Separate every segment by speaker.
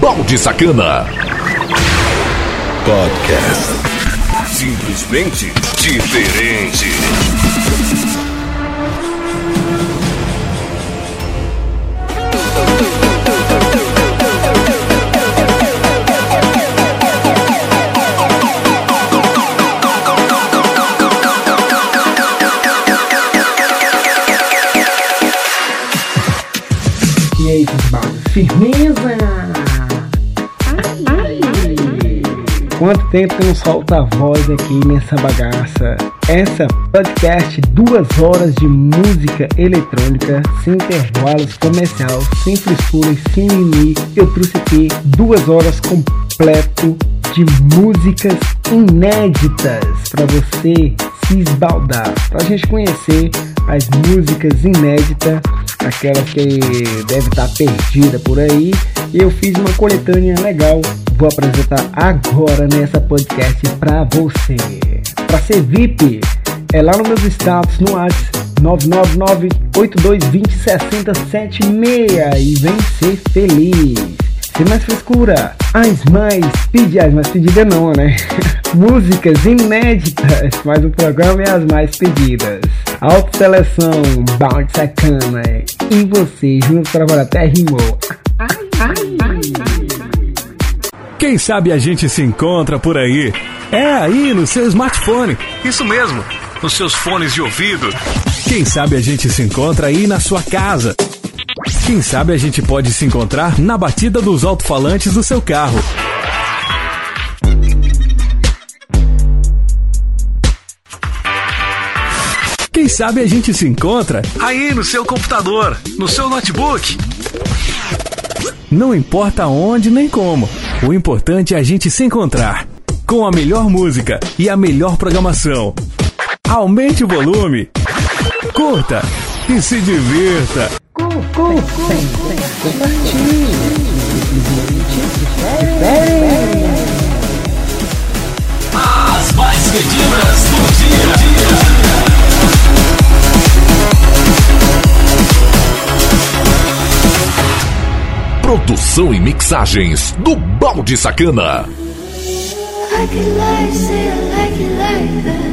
Speaker 1: Balde Sacana.
Speaker 2: Podcast. Simplesmente diferente.
Speaker 3: E aí? Firmeza! Quanto tempo que não solta a voz aqui nessa bagaça? Essa podcast, duas horas de música eletrônica, sem intervalos comercial, sem frescura e sem mimimi. Eu trouxe aqui duas horas completo de músicas inéditas para você se esbaldar, para a gente conhecer as músicas inéditas, aquelas que deve estar perdida por aí. E eu fiz uma coletânea legal, vou apresentar agora nessa podcast para você. Para ser VIP, é lá nos meus status no WhatsApp 999-8220-6076 e vem ser feliz. Sem mais frescura, as mais pedidas, mais pedida não, né? Músicas inéditas, mas o programa é as mais pedidas. Autoseleção, balde sacana. E você, juntos para até rimou.
Speaker 4: Quem sabe a gente se encontra por aí? É aí no seu smartphone.
Speaker 5: Isso mesmo, nos seus fones de ouvido.
Speaker 4: Quem sabe a gente se encontra aí na sua casa. Quem sabe a gente pode se encontrar na batida dos alto-falantes do seu carro. Quem sabe a gente se encontra
Speaker 5: Aí no seu computador, no seu notebook.
Speaker 4: Não importa onde nem como. O importante é a gente se encontrar. Com a melhor música e a melhor programação. Aumente o volume. Curta e se divirta.
Speaker 2: As mais pedidas do dia.
Speaker 1: Produção e mixagens do Balde Sacana.
Speaker 6: I could lie, say I like it like that.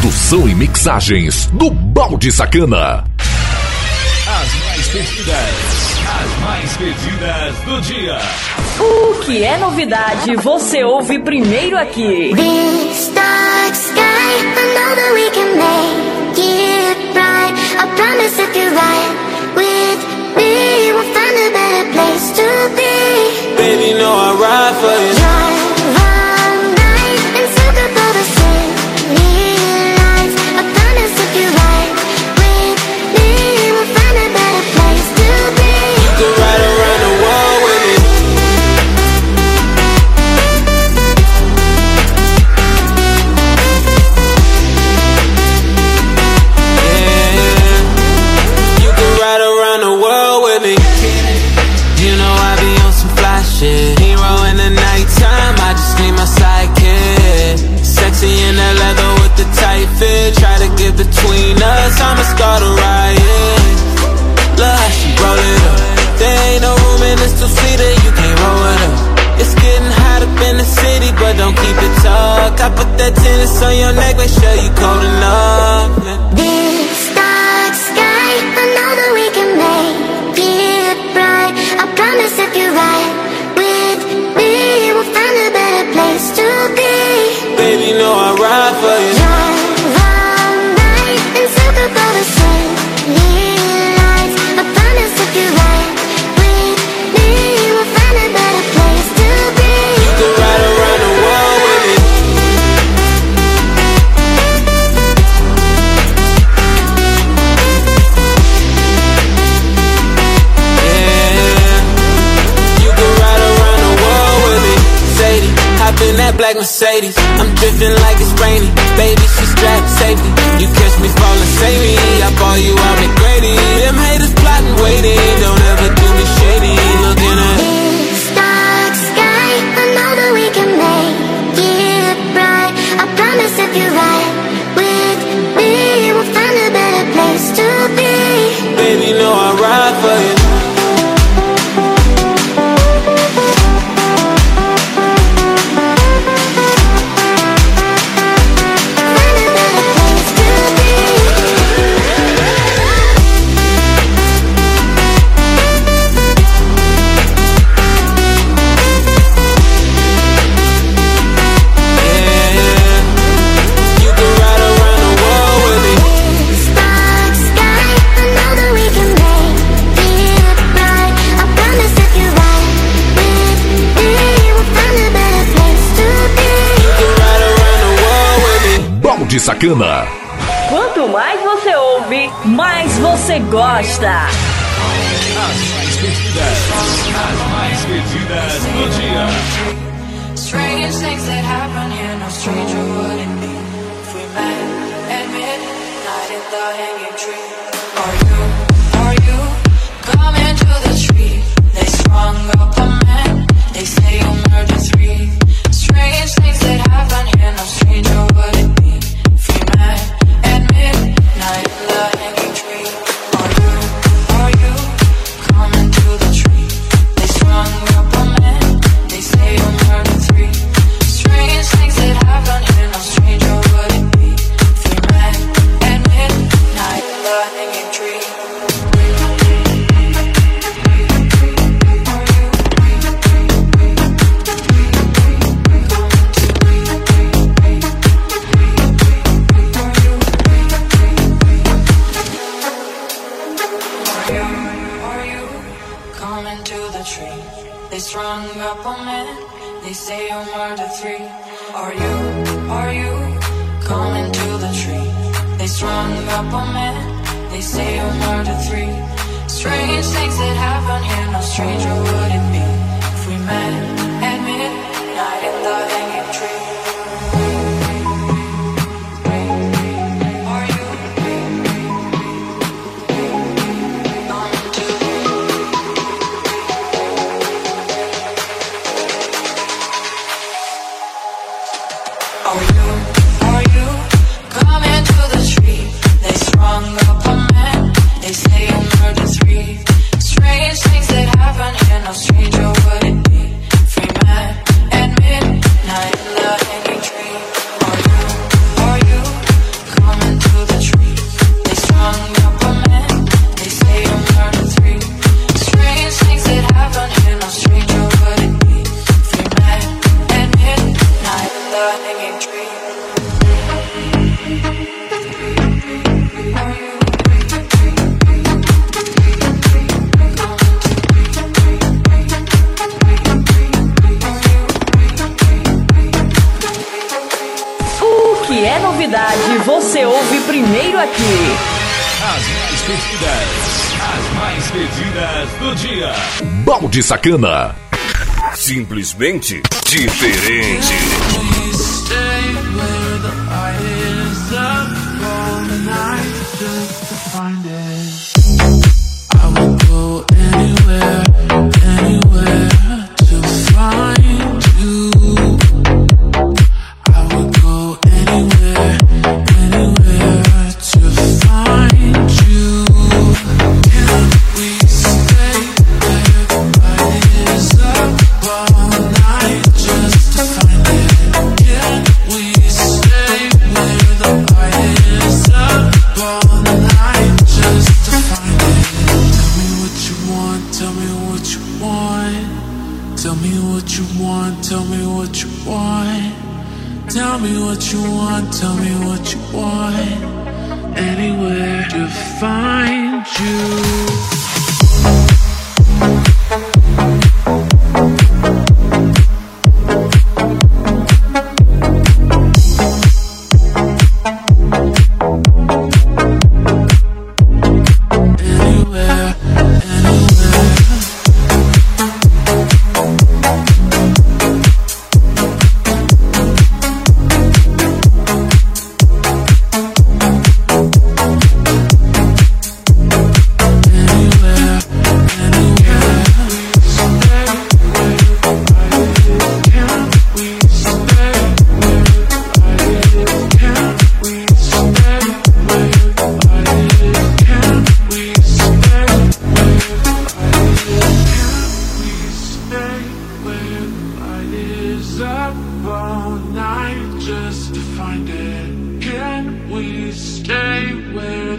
Speaker 7: Produção e mixagens do Balde Sacana.
Speaker 2: As mais pedidas, as mais pedidas do dia.
Speaker 8: O que é novidade, você ouve primeiro aqui.
Speaker 9: This dark sky, I know that we can make it bright. I promise if you're right with me, we'll find a better place to be.
Speaker 10: Baby, no, I ride for you. I'ma start a riot. Look how she roll it up. There ain't no room in this two-seater, you can't roll it up It's getting hot up in the city, but don't keep it tucked I put that tennis on your neck, make sure you cold enough. Baby, no, I'm right black Mercedes. I'm drifting like it's rainy. Baby, she strapped safety. You catch me falling, save me. I bought you out McGrady. Them haters plotting, waiting. Don't
Speaker 11: Sacana.
Speaker 8: Quanto mais você ouve, mais você gosta.
Speaker 2: As mais pedidas, as mais pedidas do dia.
Speaker 12: down to three. Are you, are you coming to the tree? They strung up a man, they say you're murder three. Strange things that happen here, no stranger would it be if we met.
Speaker 8: você ouve primeiro aqui.
Speaker 2: As mais pedidas, as mais pedidas do dia.
Speaker 11: Balde Sacana. Simplesmente diferente.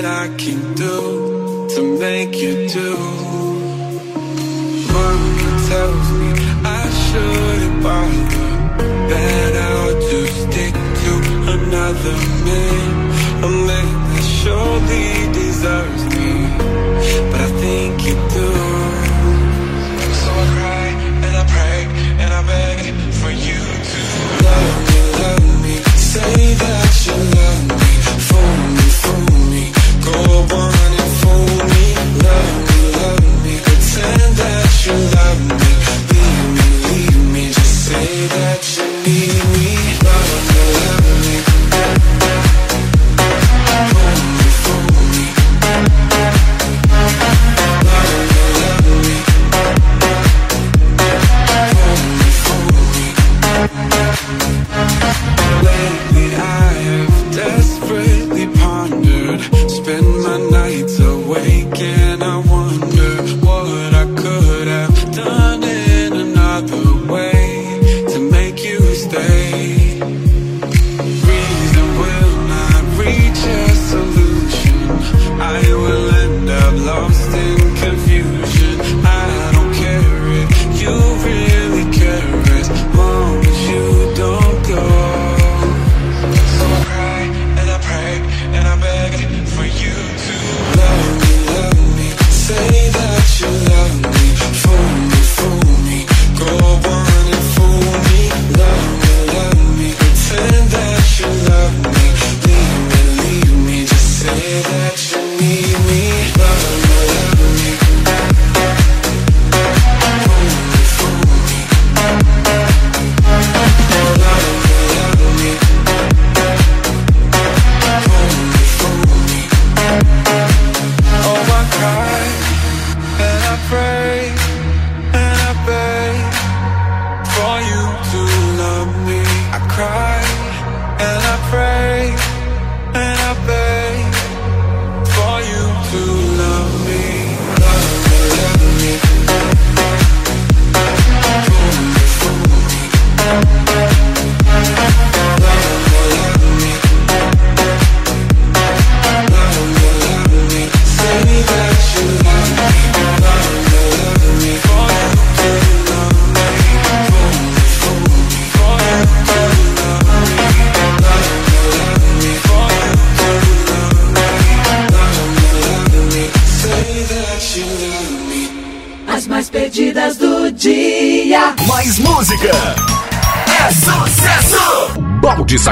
Speaker 13: that I
Speaker 14: can do to make you do. Mama tells me I shouldn't bother That I'll just stick to another man. A man that surely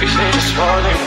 Speaker 14: These days are falling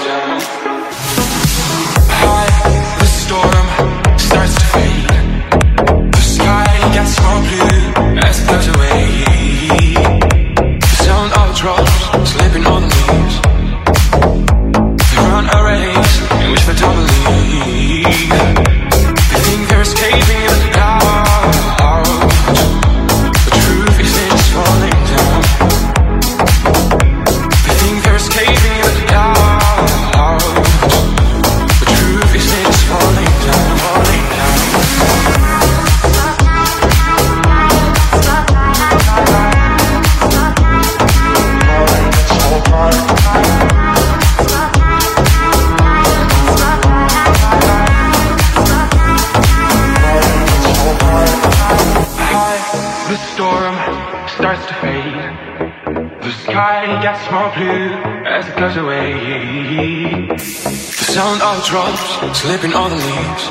Speaker 14: drops slipping on the leaves.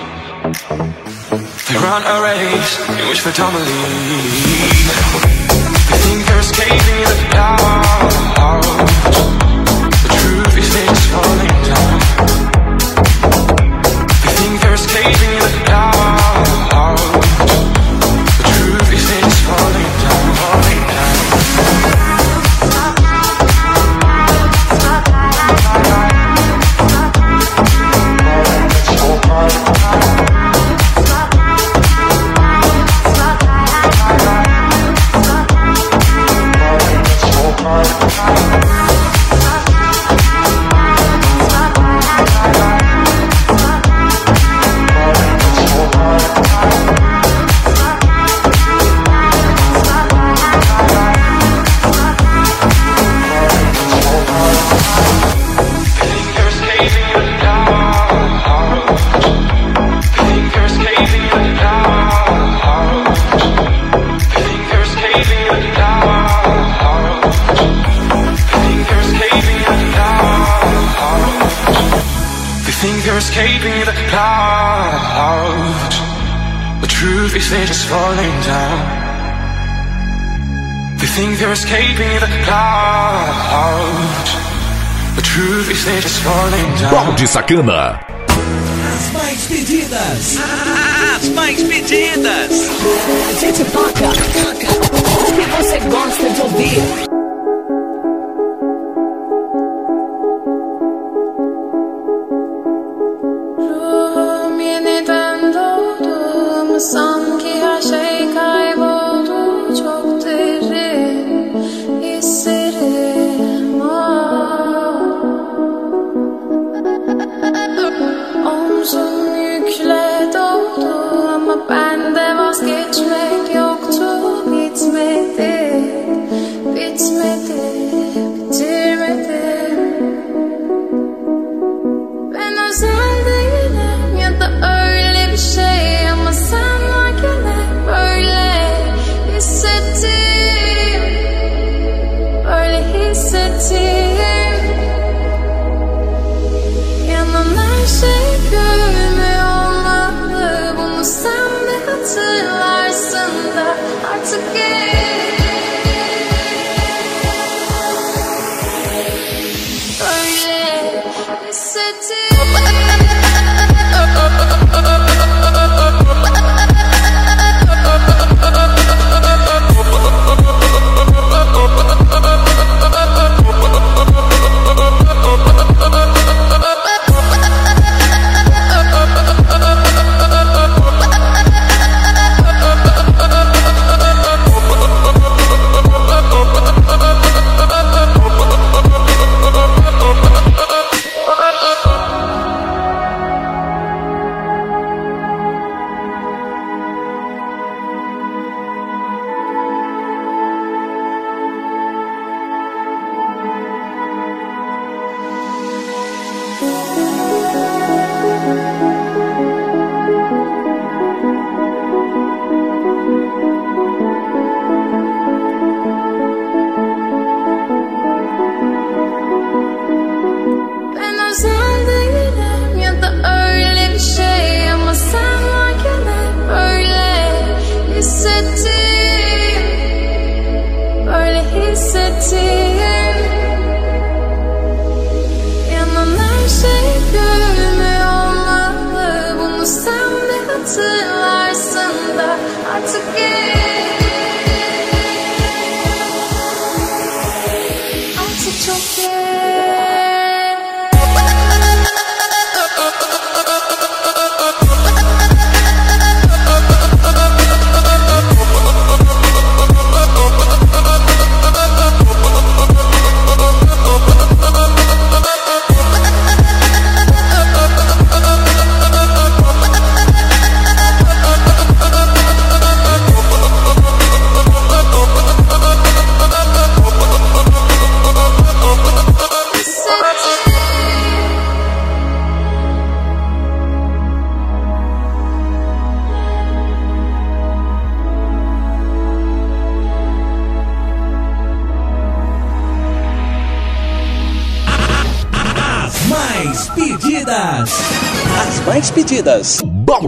Speaker 14: They run a race in which they don't believe. They think they're escaping the doubt. The truth is things falling down.
Speaker 15: They think they're escaping the doubt.
Speaker 14: Balde Sacana.
Speaker 16: As mais pedidas. As mais pedidas.
Speaker 17: A gente toca, o que você gosta de ouvir.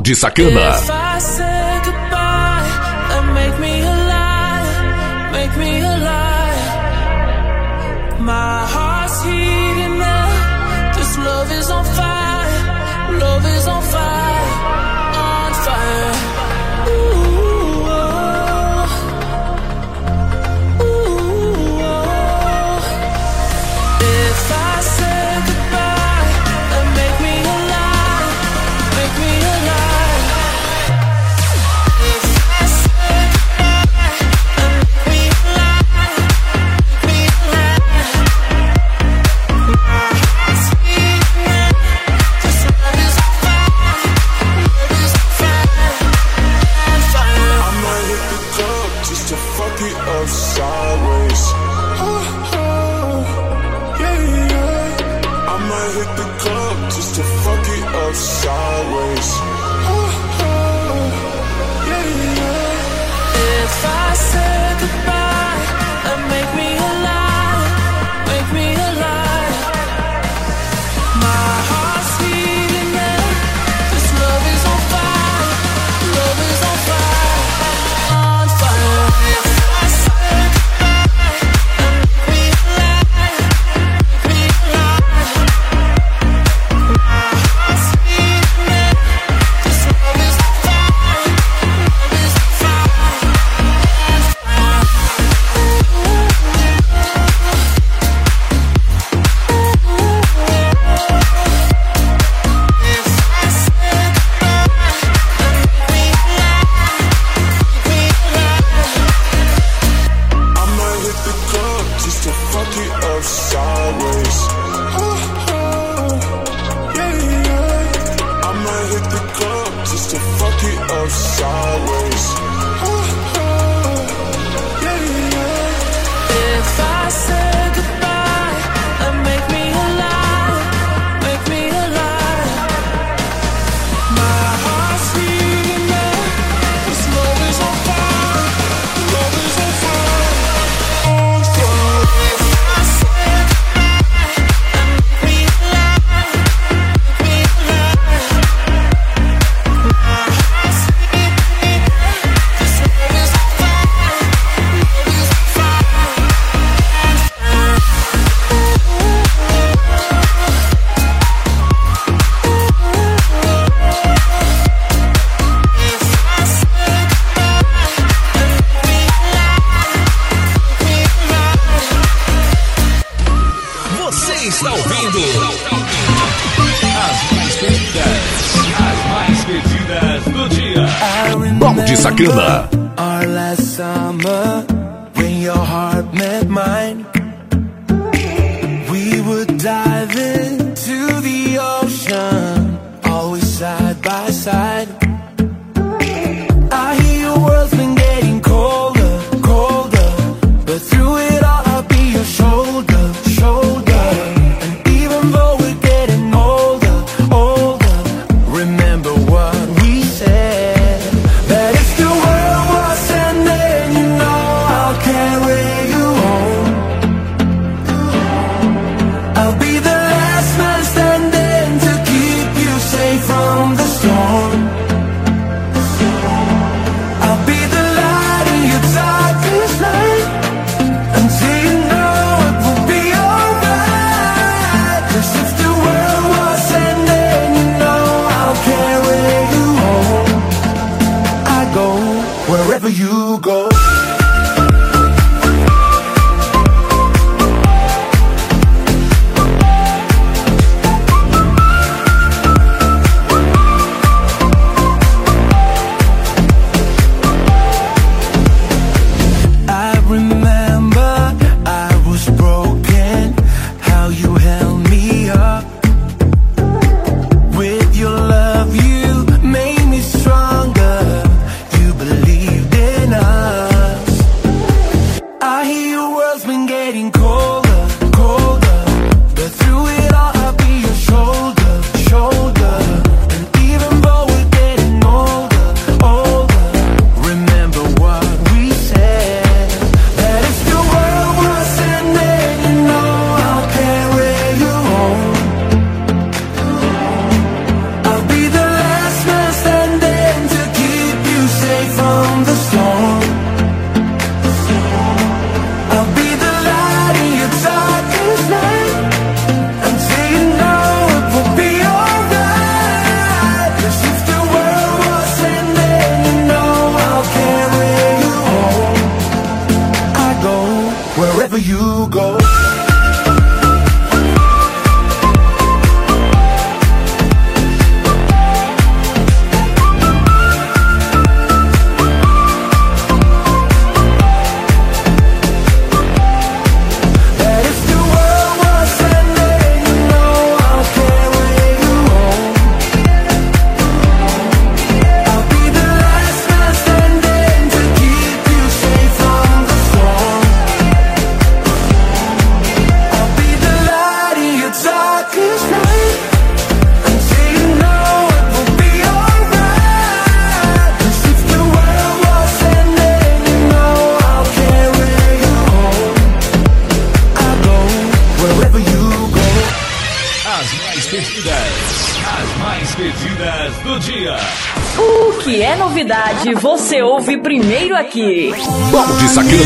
Speaker 2: de
Speaker 14: Sacana.
Speaker 8: Aqui.
Speaker 14: Balde Sacana.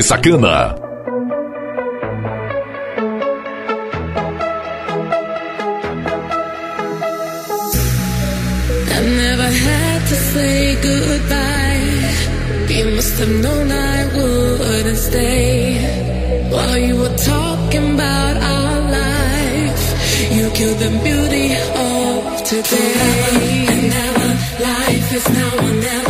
Speaker 8: de
Speaker 1: Sacana.
Speaker 6: I
Speaker 9: never
Speaker 17: had to say goodbye. You must have known I wouldn't stay. While you were talking about our life, you killed the beauty of today. And now life is now or never.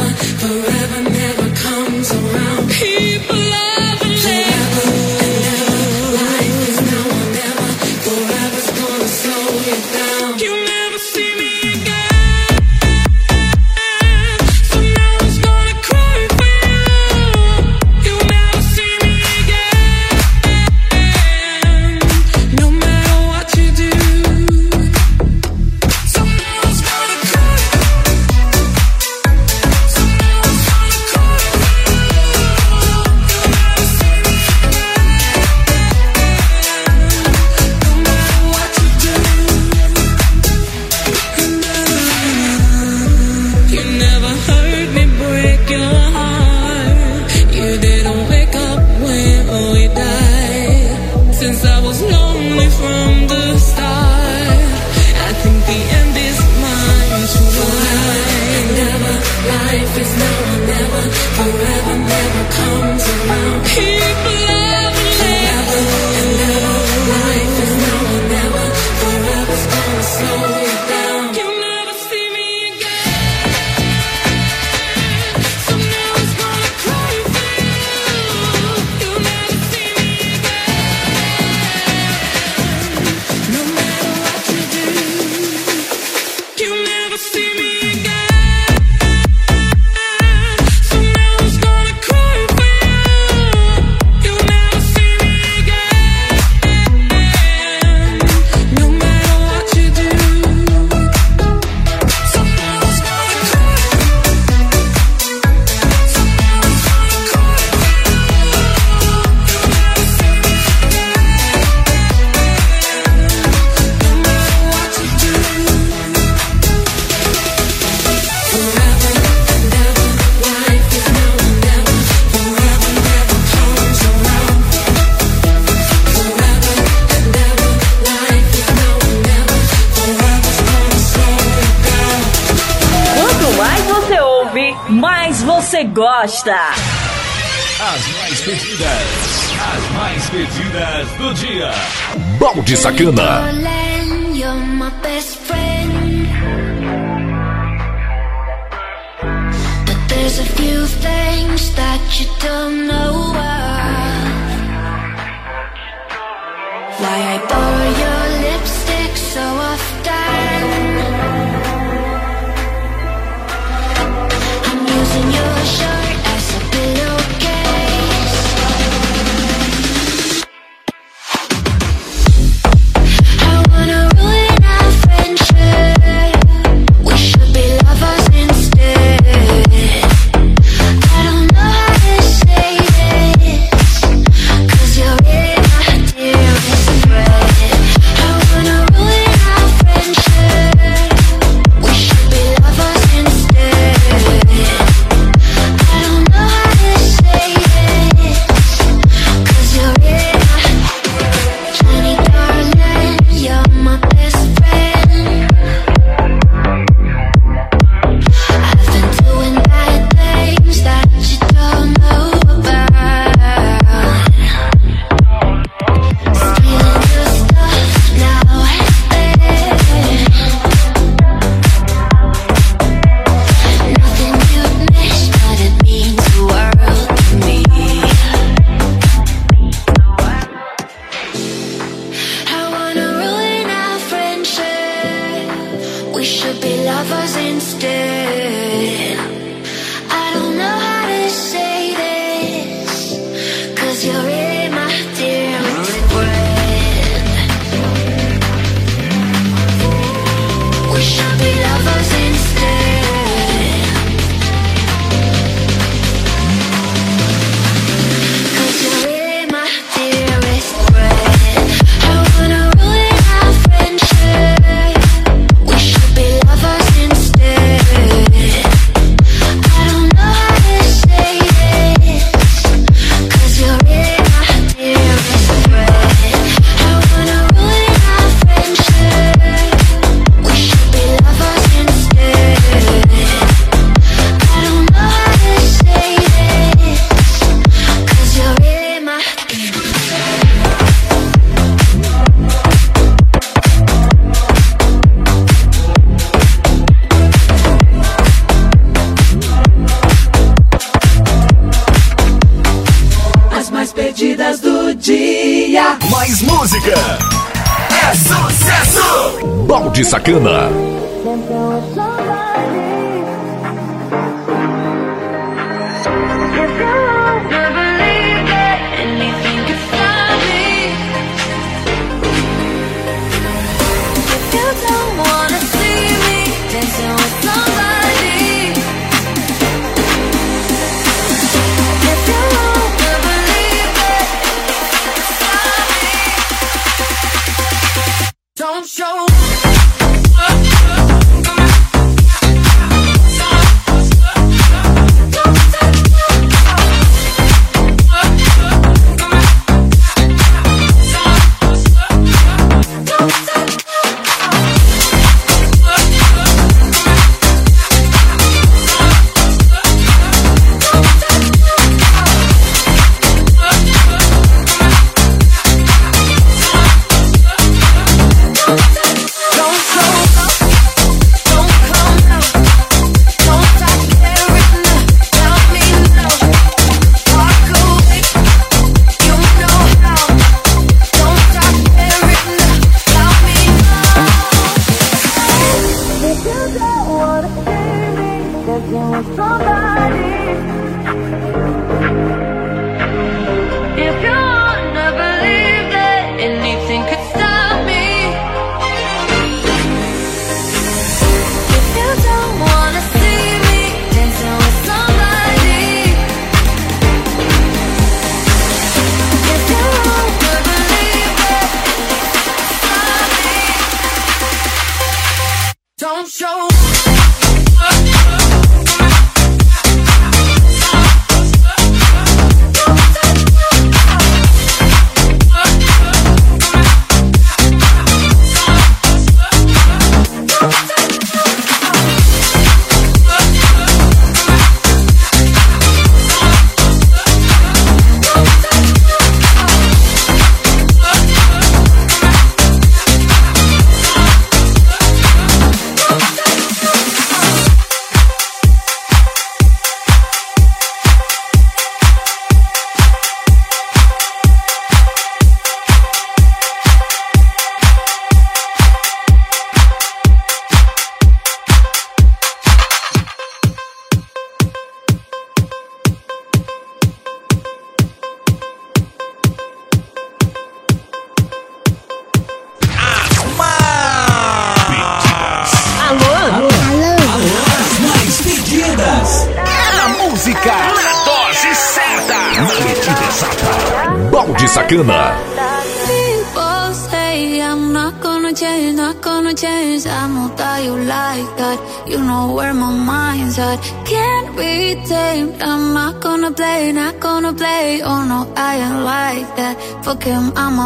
Speaker 16: 着呢。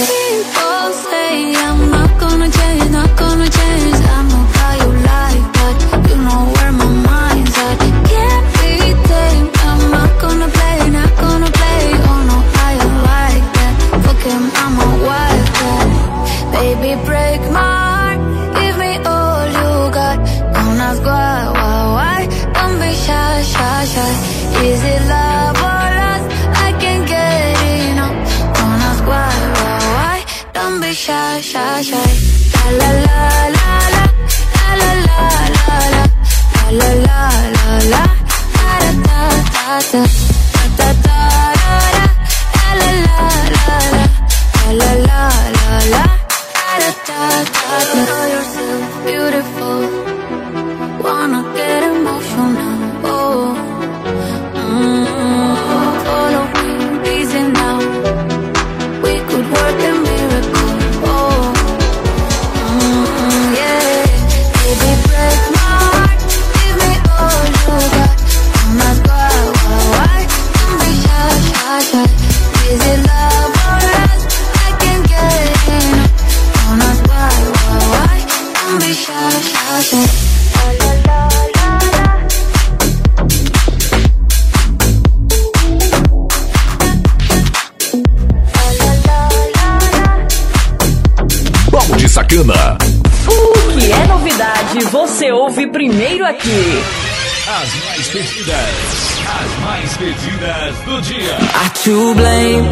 Speaker 17: da
Speaker 5: pedidas, as mais pedidas do dia.
Speaker 18: I to blame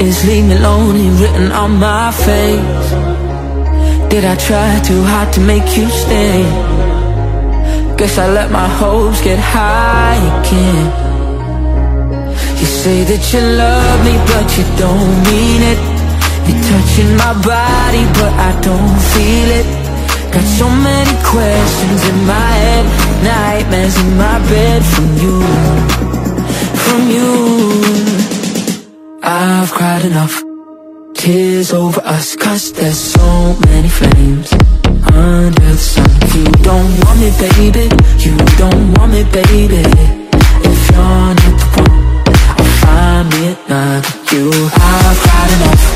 Speaker 18: is leave me lonely written on my face. Did I try too hard to make you stay? Guess I let my hopes get high again. You say that you love me, but you don't mean it. You're touching my body, but I don't feel it. So many questions in my head, nightmares in my bed from you, from you. I've cried enough, tears over us, cause there's so many flames under the sun. You don't want me, baby, you don't want me, baby. If you're not the one, I'll find me another you. I've cried enough,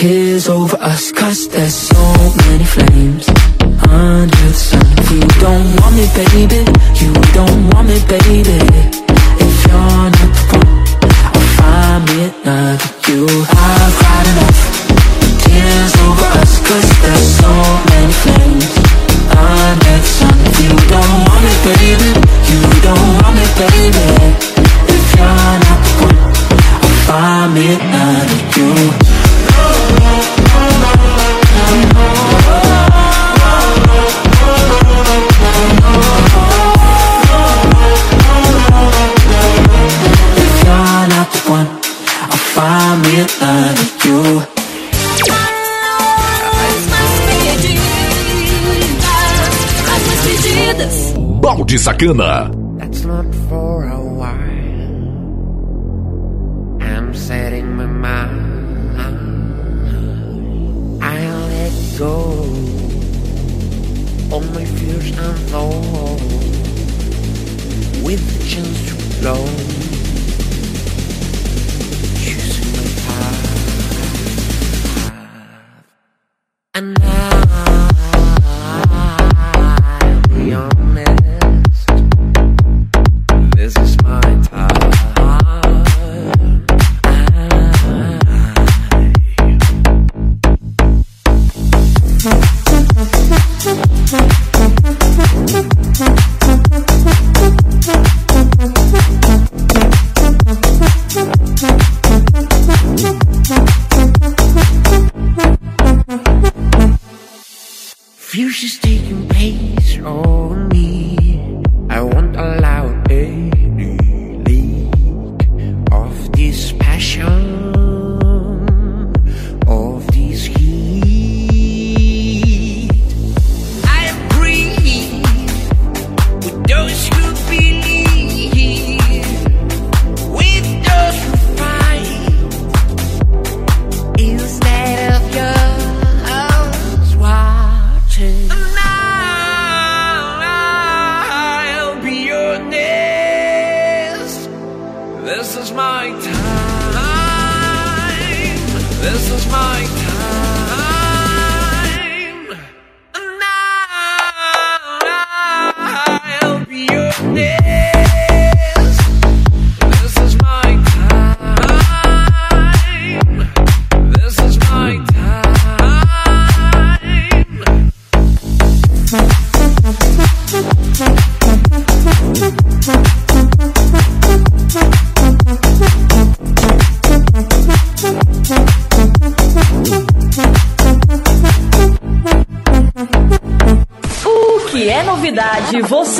Speaker 18: tears over us, cause there's so many flames under the sun. You don't want me, baby, you don't want me, baby.
Speaker 19: de Sacana.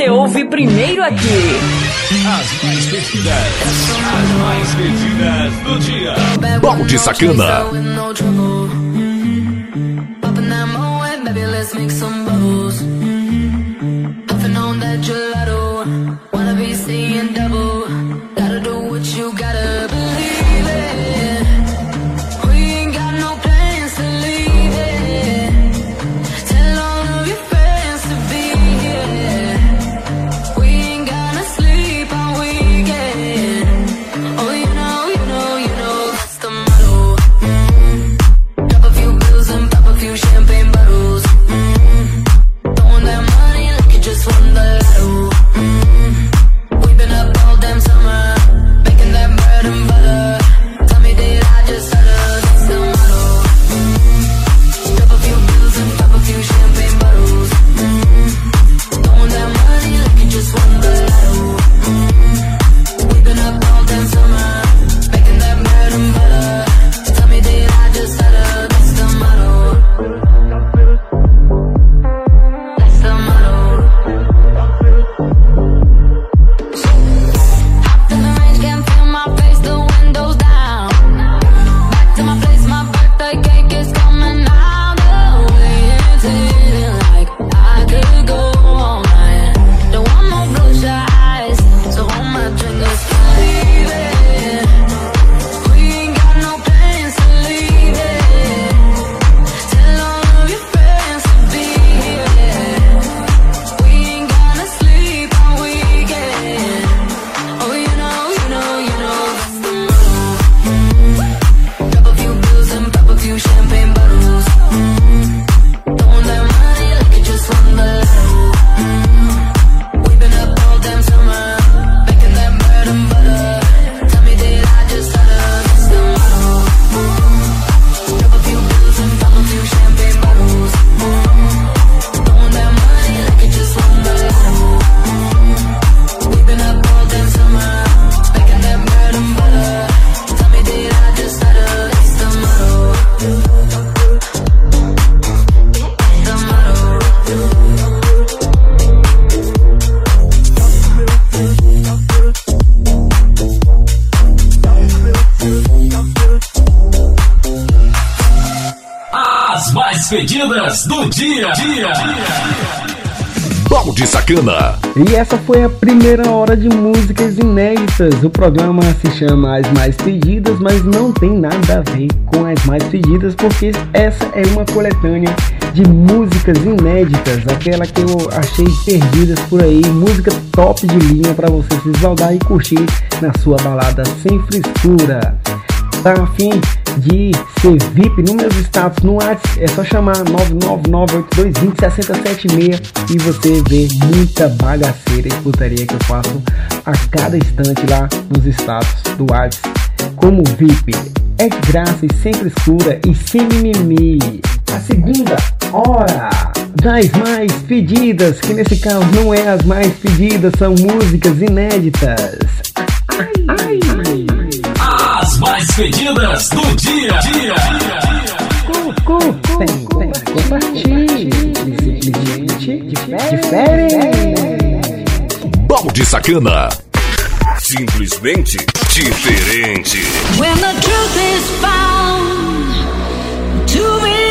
Speaker 8: você ouve primeiro aqui.
Speaker 2: As mais pedidas, as mais pedidas do dia.
Speaker 19: Balde Sacana.
Speaker 3: E essa foi a primeira hora de músicas inéditas. O programa se chama As Mais Pedidas, mas não tem nada a ver com as mais pedidas, porque essa é uma coletânea de músicas inéditas, aquela que eu achei perdidas por aí, música top de linha para você se esbaldar e curtir na sua balada sem frescura. Tá afim de ser VIP nos meus status no WhatsApp? É só chamar 99982206076 e você vê muita bagaceira e putaria que eu faço a cada instante lá nos status do WhatsApp. Como VIP, é de graça e sem frescura e sem mimimi. A segunda hora das mais pedidas, que nesse caso não é as mais pedidas, são músicas inéditas. Ai, ai,
Speaker 5: As mais pedidas do dia. dia.
Speaker 3: Curtem, compartilhe, simplesmente diferente.
Speaker 1: Balde Sacana. Simplesmente diferente.
Speaker 17: When the truth is found to be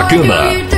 Speaker 20: Sacana.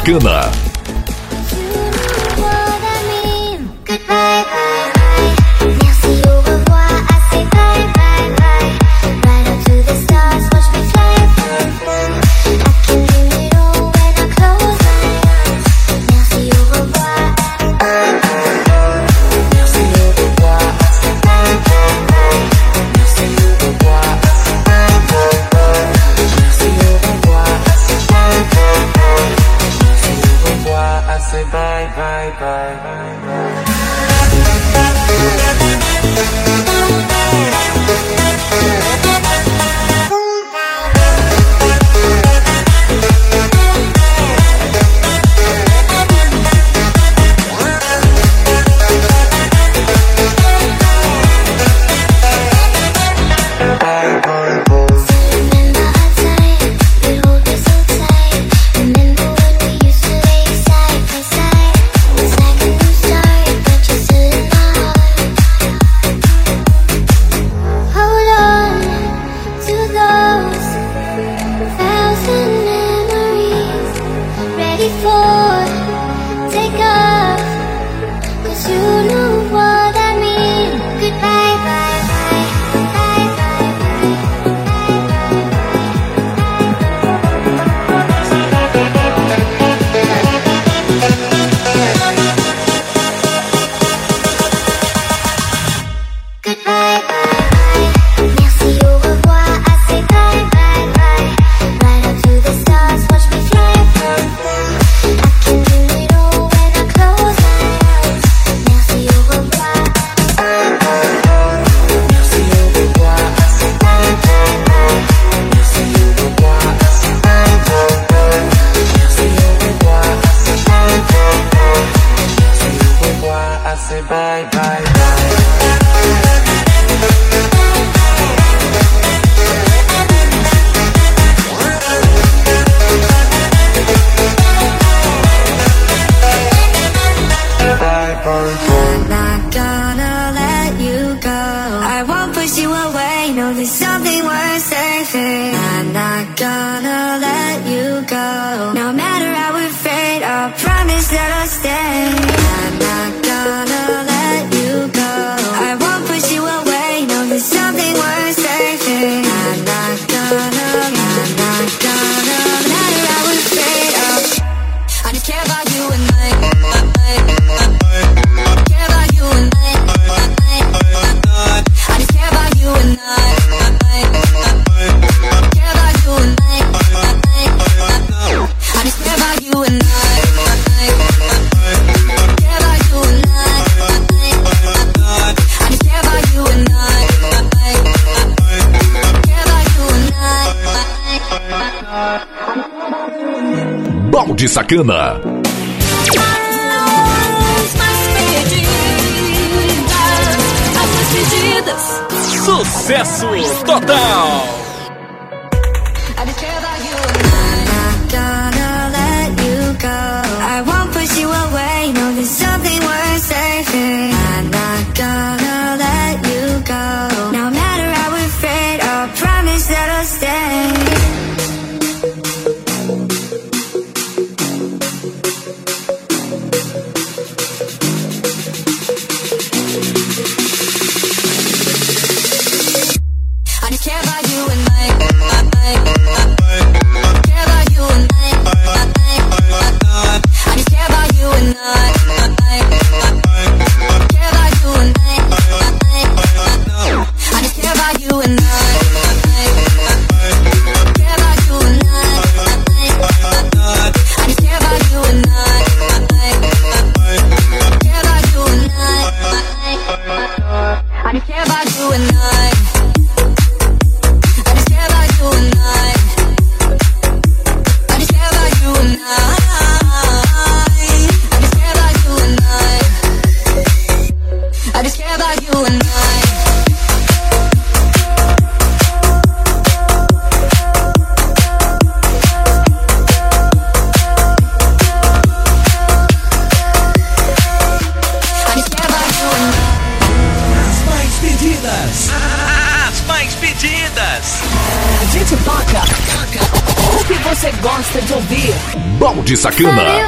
Speaker 8: Bacana. de
Speaker 1: Sacana.
Speaker 5: As mais pedidas, as mais pedidas. Sucesso total!
Speaker 1: Balde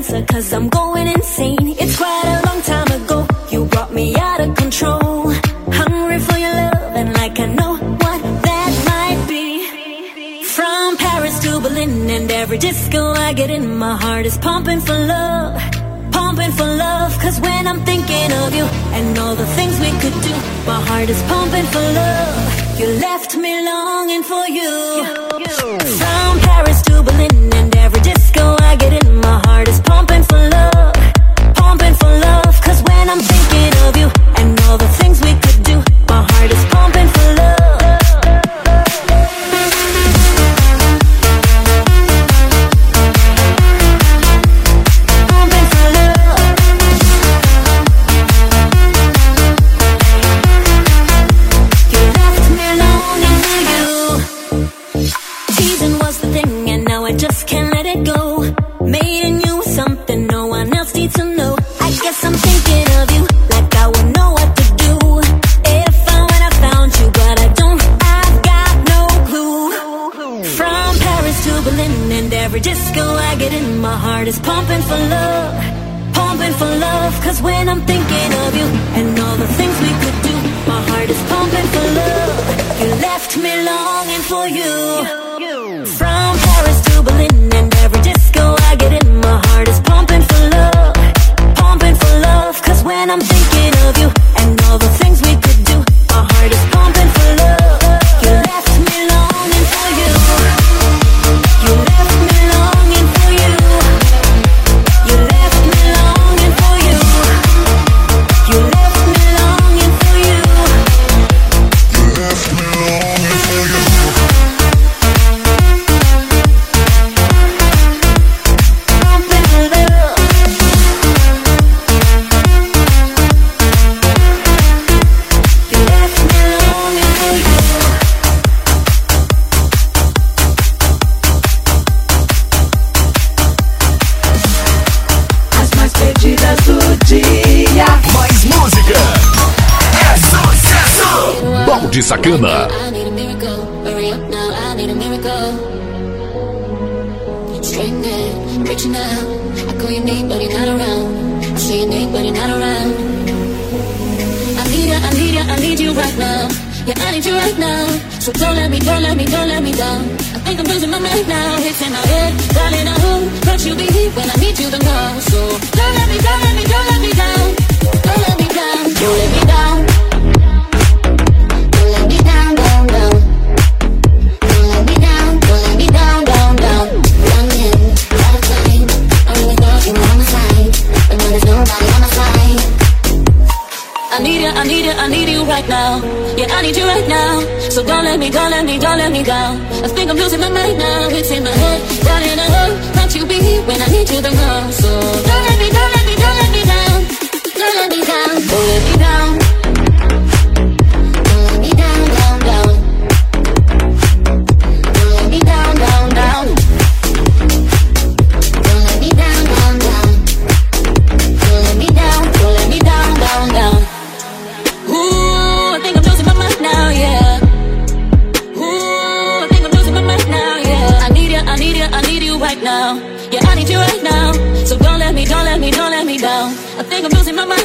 Speaker 6: answer cause I'm going insane. It's quite a long time ago. You brought me out of control. Hungry for your love and like I know what that might be. From Paris to Berlin and every disco I get in My heart is pumping for love. Pumping for love cause when I'm thinking of you And all the things we could do My heart is pumping for love. You left me longing for you. From
Speaker 21: think I'm losing my mind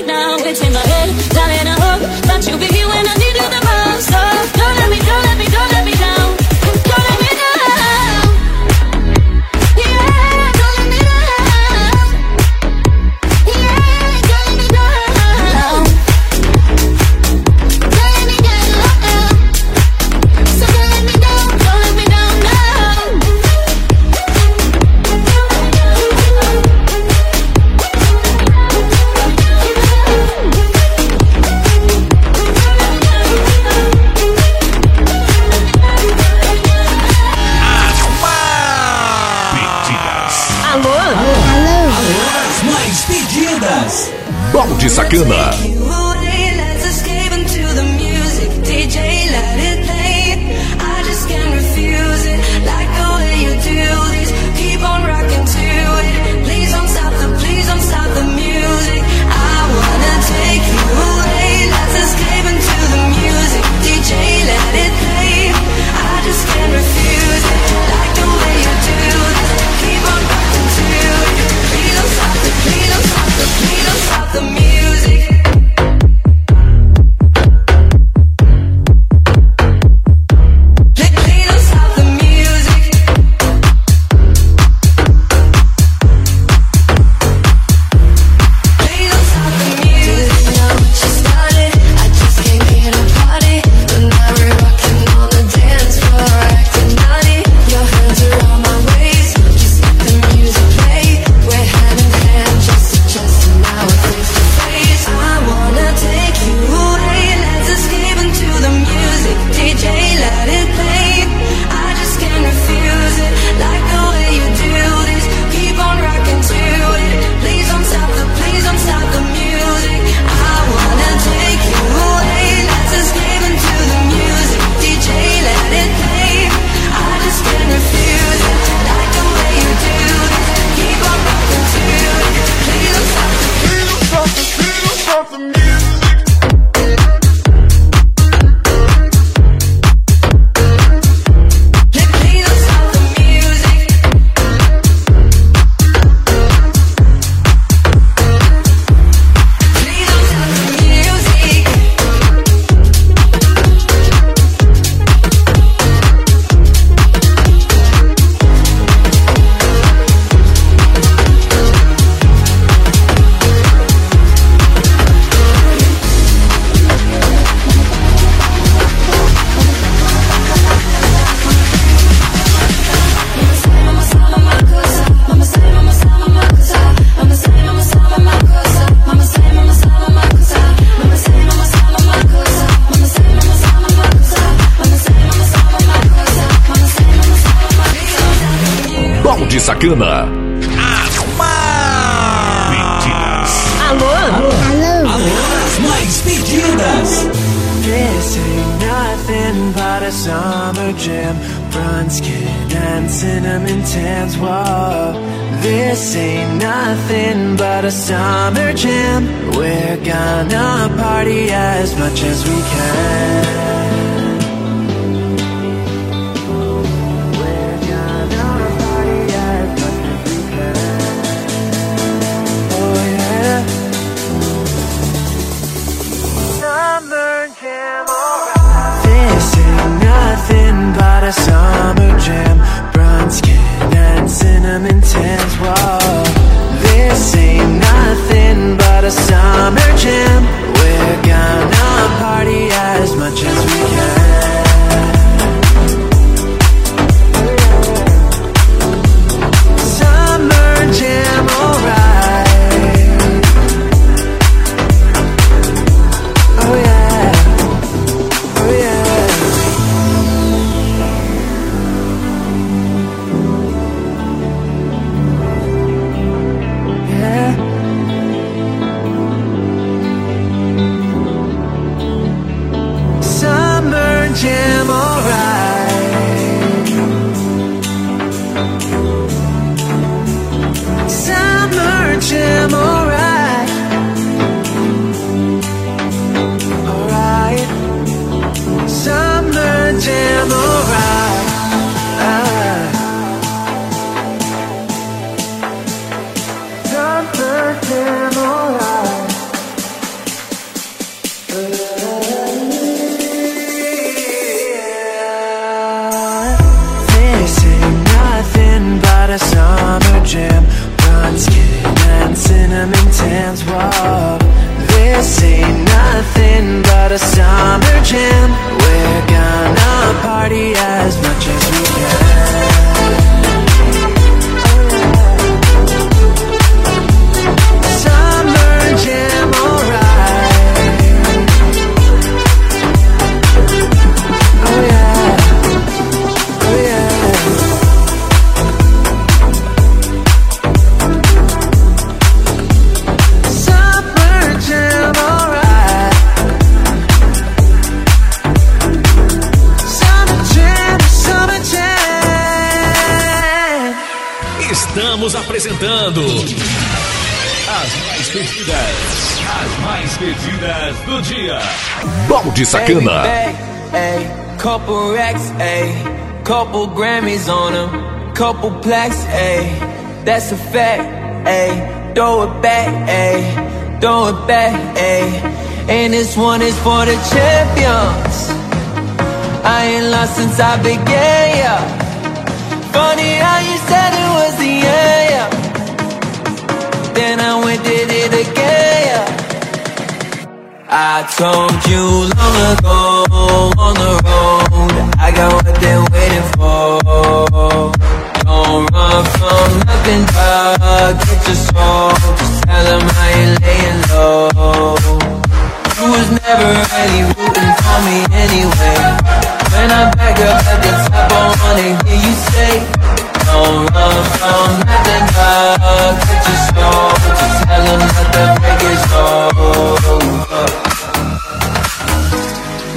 Speaker 22: Baby, ayy, couple racks, ayy, couple Grammys on them, couple plaques, ayy, that's a fact, ayy, throw it back, ayy, throw it back, ayy, and this one is for the champions. I ain't lost since I began, yeah. Funny how you said it was the end, yeah. Then I went did it again, yeah. I told you long ago on the road I got what they're waiting for. Don't run from nothing, dog Get your soul. Just tell them I ain't laying low. You was never really rooting for me anyway. When I'm back up at the top I wanna hear you say Don't run from nothing, dog Get your soul. Just tell them that the break is over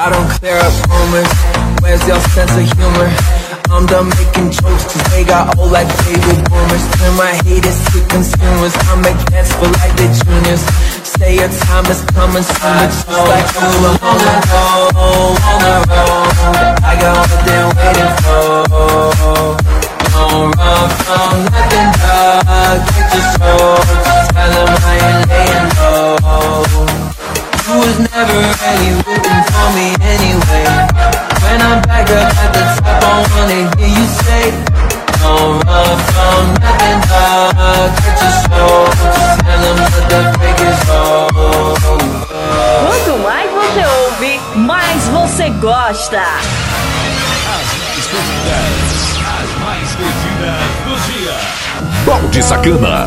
Speaker 22: I don't clear up rumors. Where's your sense of humor? I'm done making jokes cause they got old like favorite boomers Turn my haters to consumers. I make dance for like the juniors. Say your time is coming soon But just like you were on the road, on the road I got what they're waiting for. Don't run from nothing, dog Get your soul. Just tell them I ain't laying low was never really rooting for me anyway When I'm back up at the top I wanna hear you say Don't run from nothing, dog Get your soul Just tell them that the break is over
Speaker 8: Quanto mais você ouve, mais você gosta.
Speaker 5: As mais pedidas, as mais pedidas do dia.
Speaker 1: Balde Sacana.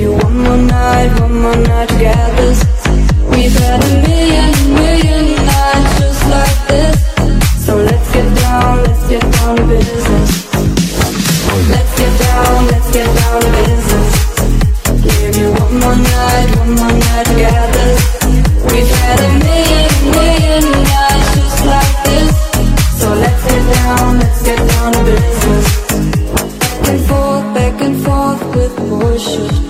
Speaker 17: You one more night, one more night to get this. We've had a million, million nights just like this. So let's get down, let's get down to business. Let's get down, let's get down to business. Give you one more night, one more night to get this. We've had a million, million nights just like this. So let's get down, let's get down to business. Back and forth, back and forth with bullshit.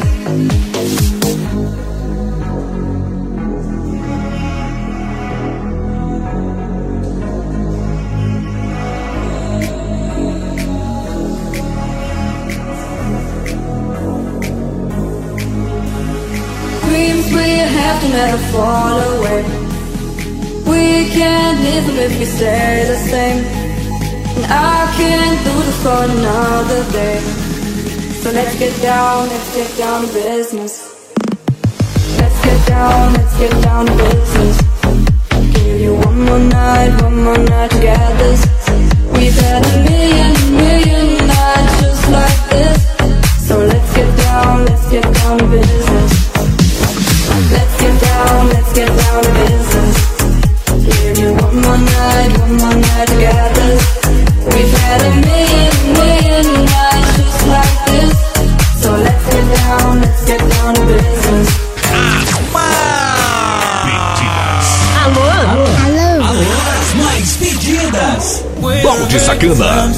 Speaker 17: Never fall away. We can't live if we stay the same. And I can't do this for another day. So let's get down, let's get down to business. Let's get down, let's get down to business. Give you one more night, one more night to get this. We've had a million, million nights just like this. So let's get down, let's get down to business. Let's get down, let's get down to business. Give you one more night, one more night to get this. We've had a million, million nights just like this. So let's get down, let's get down to business.
Speaker 8: Alô?
Speaker 6: Alô?
Speaker 5: Alô, as mais pedidas.
Speaker 1: Balde Sacana.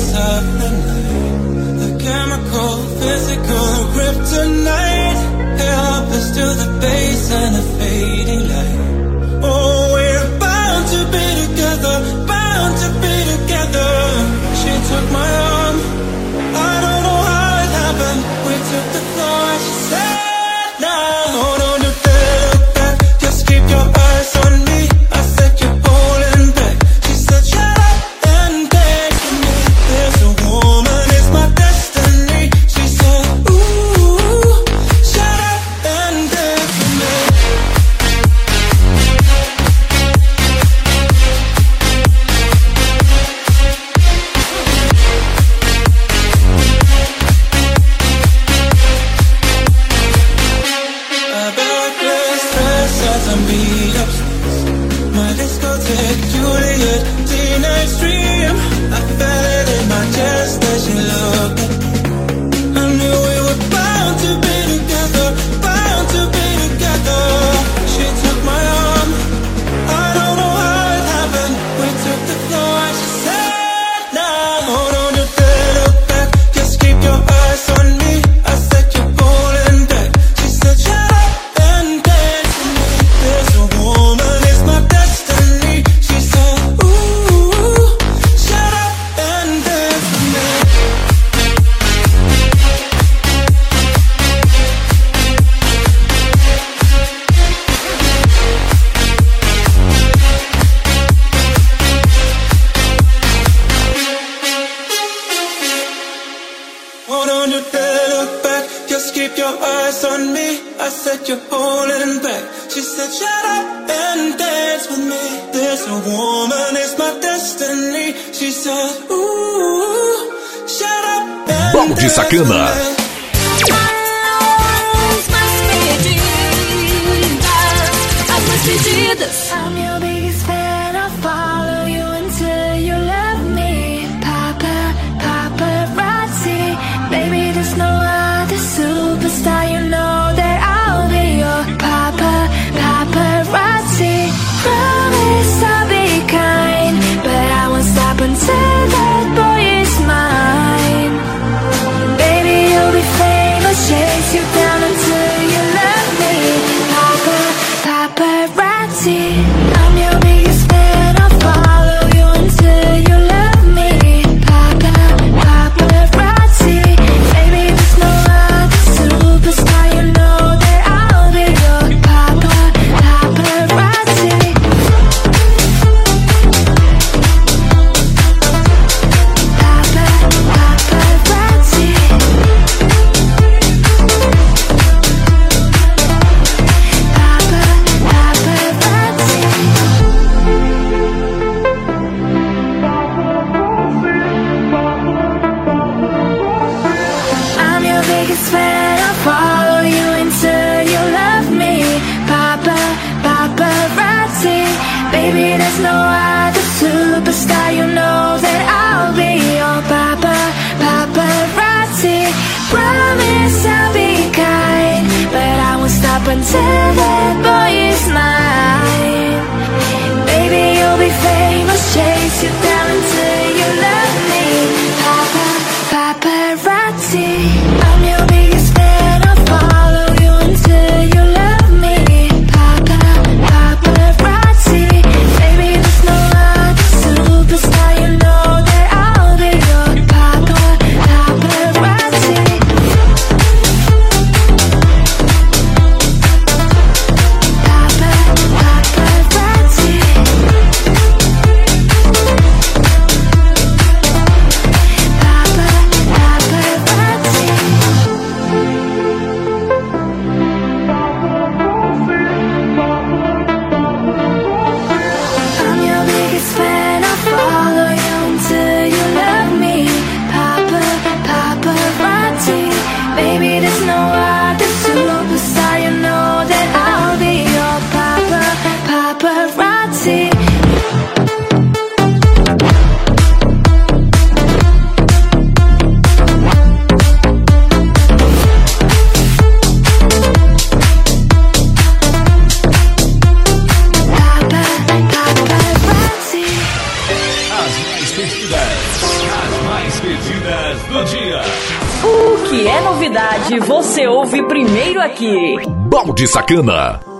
Speaker 23: de
Speaker 18: Sacana.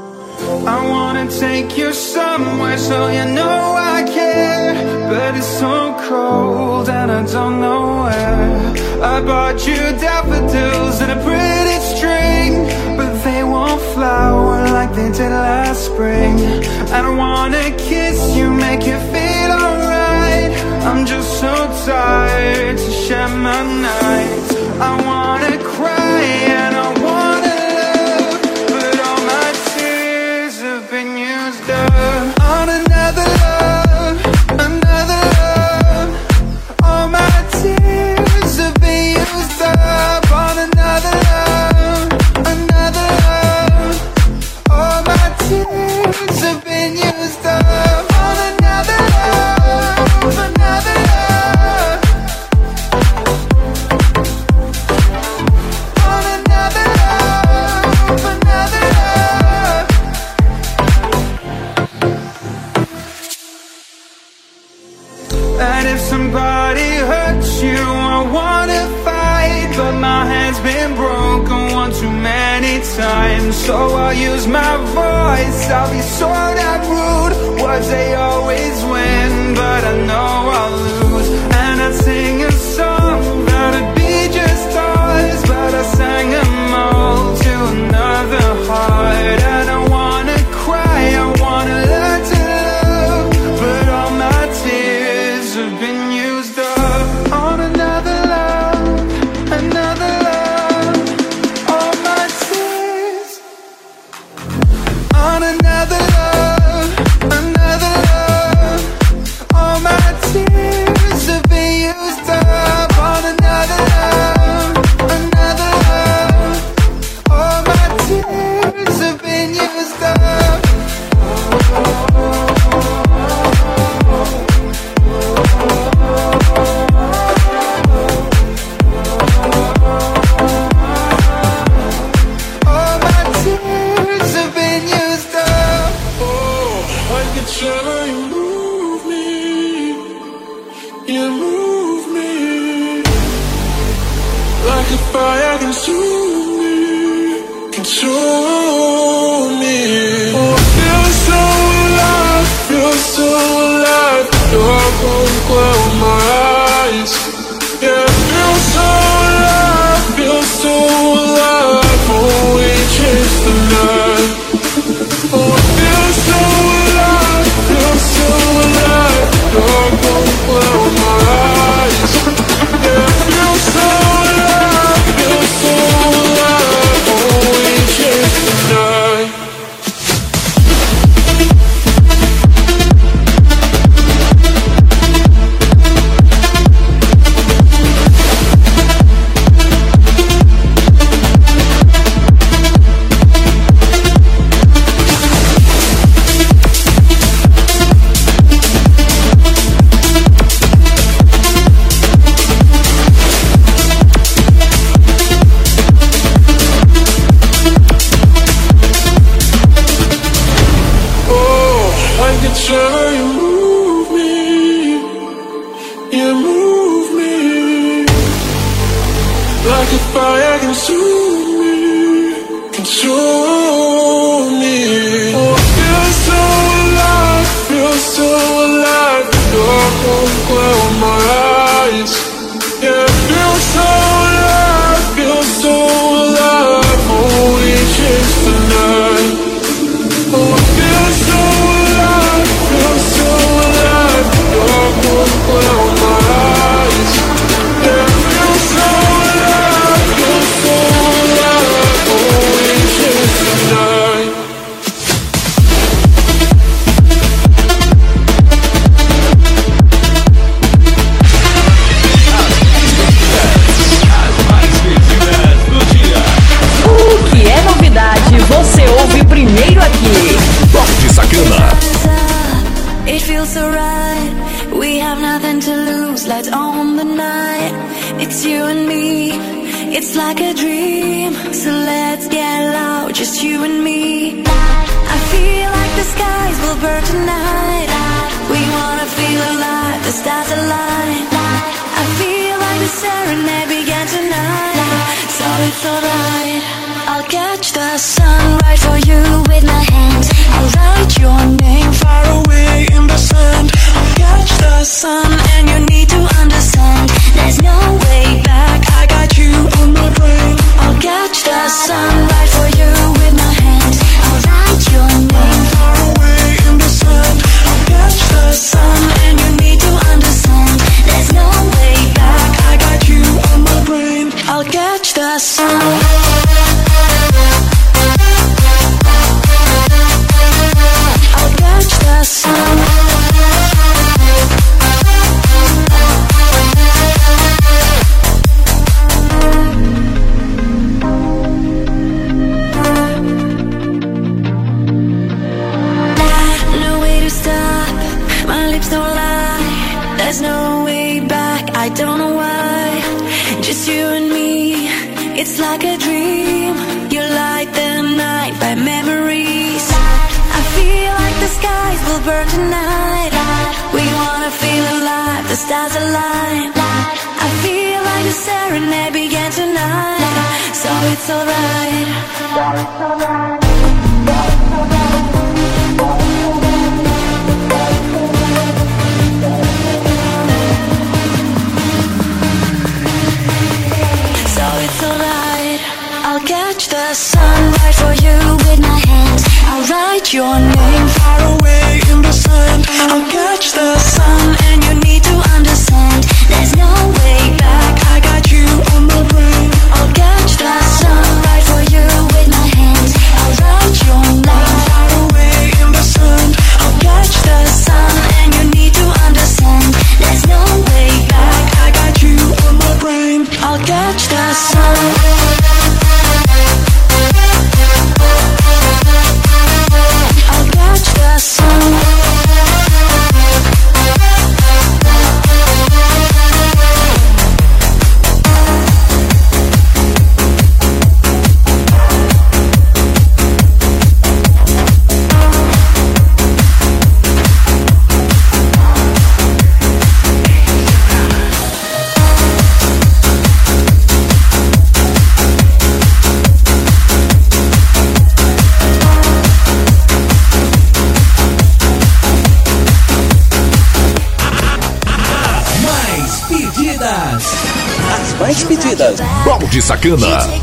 Speaker 17: 哥们。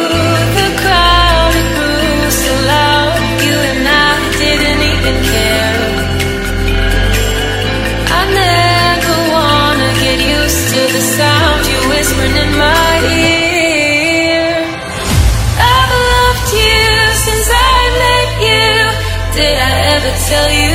Speaker 17: tell you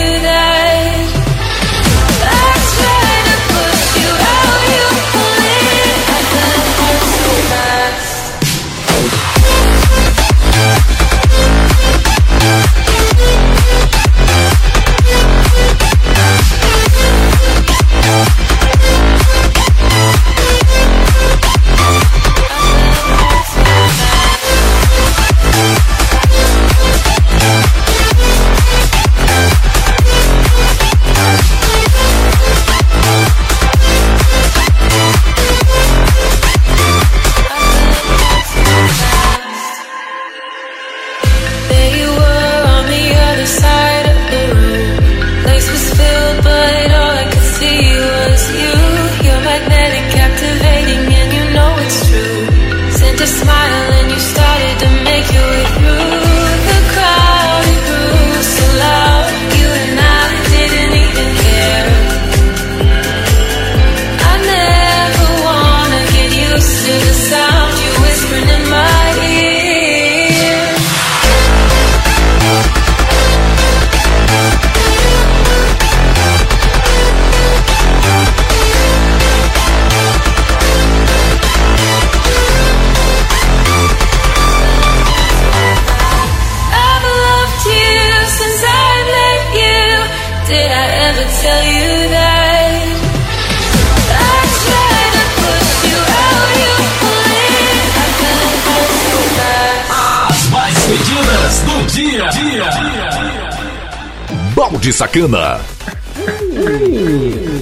Speaker 1: Balde Sacana.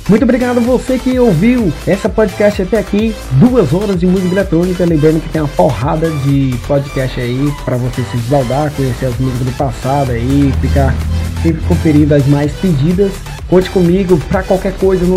Speaker 3: Muito obrigado a você que ouviu essa podcast até aqui, duas horas de música eletrônica. Lembrando que tem uma porrada de podcast aí para você se esbaldar, conhecer as músicas do passado aí, ficar sempre conferindo as mais pedidas. Conte comigo para qualquer coisa no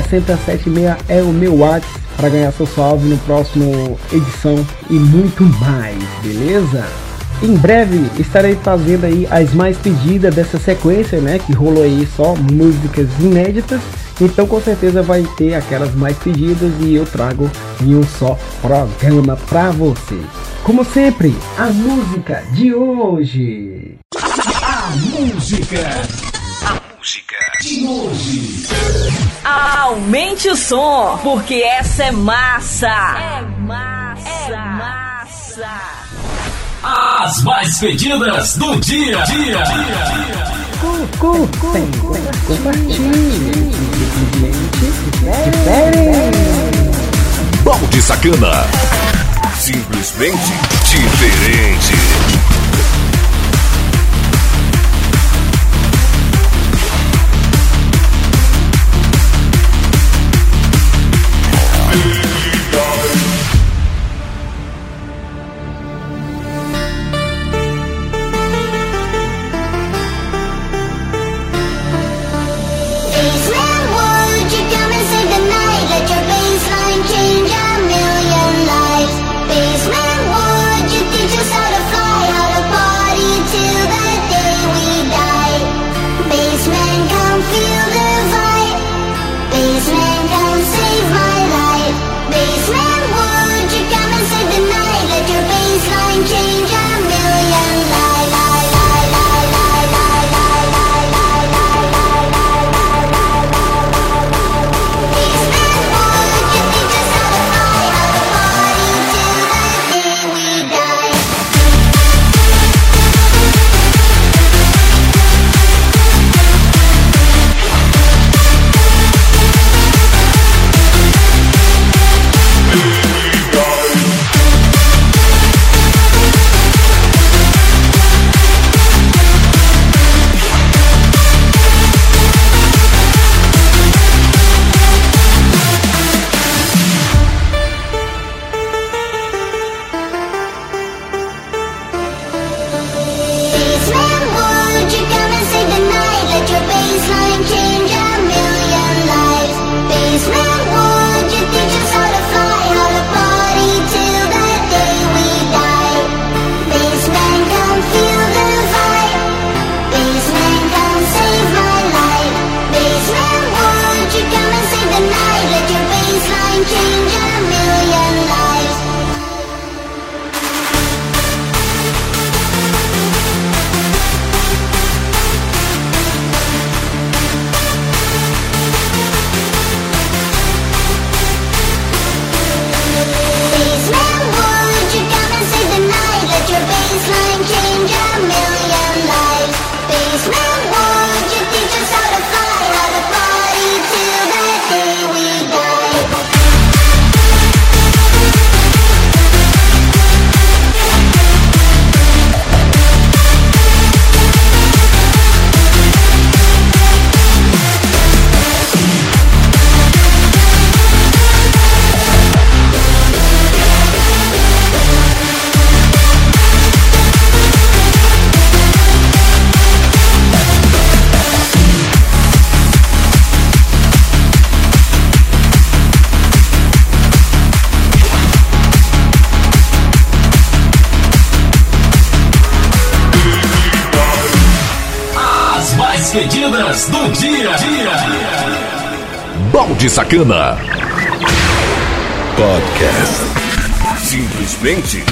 Speaker 3: 99982206076 é o meu WhatsApp para ganhar seu salve no próximo edição e muito mais, beleza? Em breve estarei fazendo aí as mais pedidas dessa sequência, né? Que rolou aí só músicas inéditas. Então com certeza vai ter aquelas mais pedidas e eu trago em um só programa pra você. Como sempre, a música de hoje.
Speaker 5: A música. A música de hoje.
Speaker 8: Aumente o som, porque essa é massa. É massa. É massa.
Speaker 5: As mais pedidas do dia. dia.
Speaker 3: Curtem, compartilhe, diferem.
Speaker 1: Balde Sacana. Simplesmente diferente. Balde Sacana.
Speaker 24: Podcast. Simplesmente.